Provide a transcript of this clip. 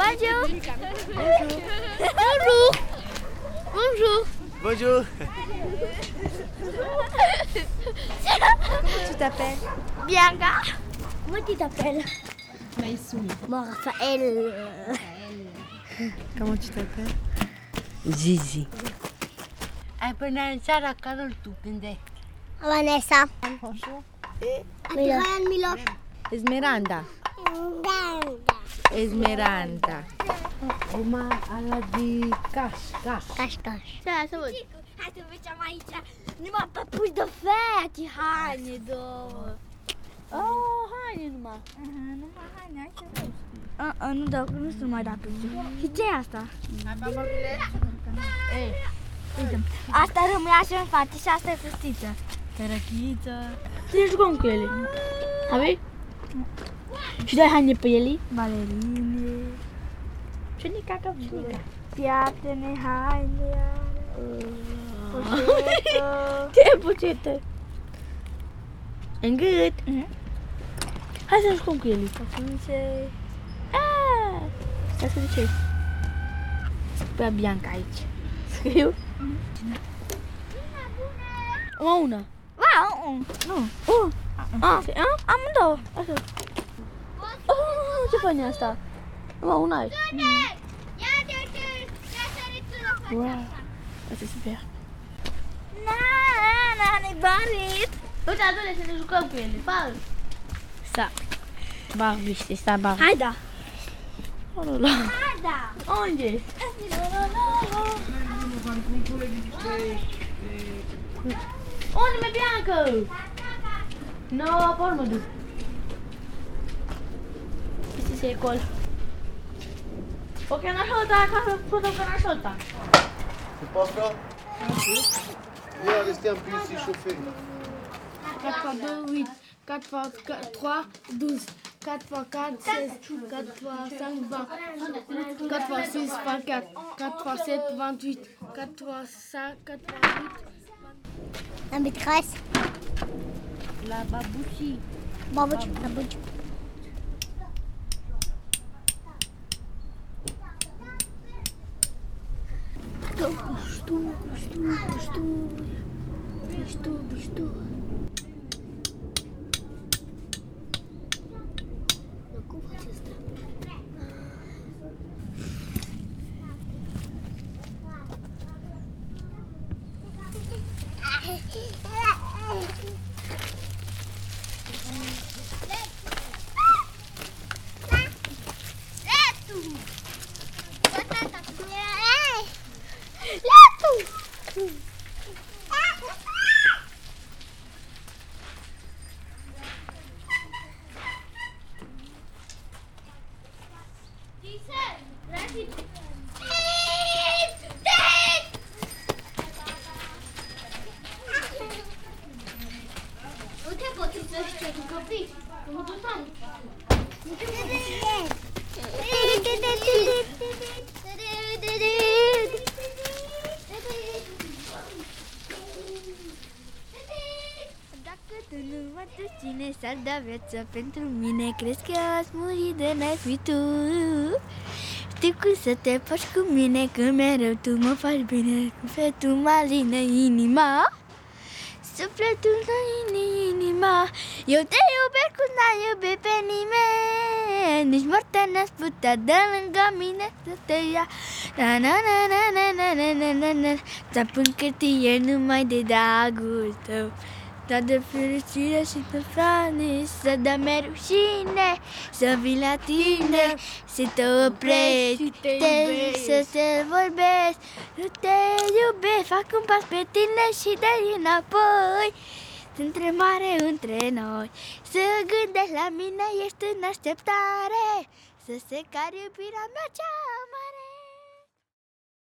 Bonjour. Bonjour. Bonjour. Bonjour. Tu t'appelles? Bianca. Comment tu t'appelles? Maïsoumi. Moi, Raphaël. Comment tu t'appelles? Zizi. Carul tu când Vanessa. Bonjour. Adrian Miloș. Esmeralda. Esmeralda. Uma ala de caș, caș. Caș, caș. Da, să văd. Hai să mergem aici. Numai păpuși de fete, haine, două. Oh, haine numai. Numai haine, ai ce vrei. A, a, nu dau, nu știu mai dacă Și ce e asta? Ei, Asta rămâne așa în față și asta e fustiță. Cărăchiță. Ce jucăm cu ele? Aveți? Should I hand Bailey? Ballerine. Shouldn't you go? Shouldn't you Piatene Heine. Potato. And good. Mm -hmm. How's this going, Bailey? Ah! That's what it is. Pra Bianca aici. Scriu? Mm-hmm. Uma, una. Wow. Nu. Uh. Ah. Ah. Amândouă. Așa. Oh, ce fain e asta? Mă, una ai. Wow. Asta e super. Na, na, ne barit. Uite, adule să ne jucăm cu ele. Fal. Sa. Barbie, știi, sta Barbie. Hai da. Oh là là. Hai da. Unde? Unde mi Bianca? No, por mă duc. Este se col. Ok, n-aș solta, că n-aș solta. C'est pas ça Viens rester un peu ici chauffer. 4 x 2, 8. 4 x 3, 12. 4 x 4, 16. 4 x 5, 20. 4 x 6, 24. 4 x 7, 28. 4 x 5, 88. La maîtresse. La babușii. Babuci, babuci. Что вы, что вы, что вы, что вы, что вы, что вы. Thank you. Dacă tu nu mă susține s-ar da viața pentru mine? Crezi că ați muri de n-ai fi tu? Știu cum să te faci cu mine Când mereu tu mă faci bine Sufletul mă alină inima Sufletul mă alină inima. Eu te iubesc cum n-ai iubit pe nimeni. Nici moartea n-ați putea de lângă mine Să te ia. Na na na na na na na na na na. Ți-am pun hârtie numai de dragul tău. Dar de fericire și de frane Să dă mereu rușine Să vin la tine Să te oprești te, Să te vorbesc Nu te iubesc Fac un pas pe tine și de înapoi. Între mare între noi Să gândești la mine Ești în așteptare. Să se care iubirea mea cea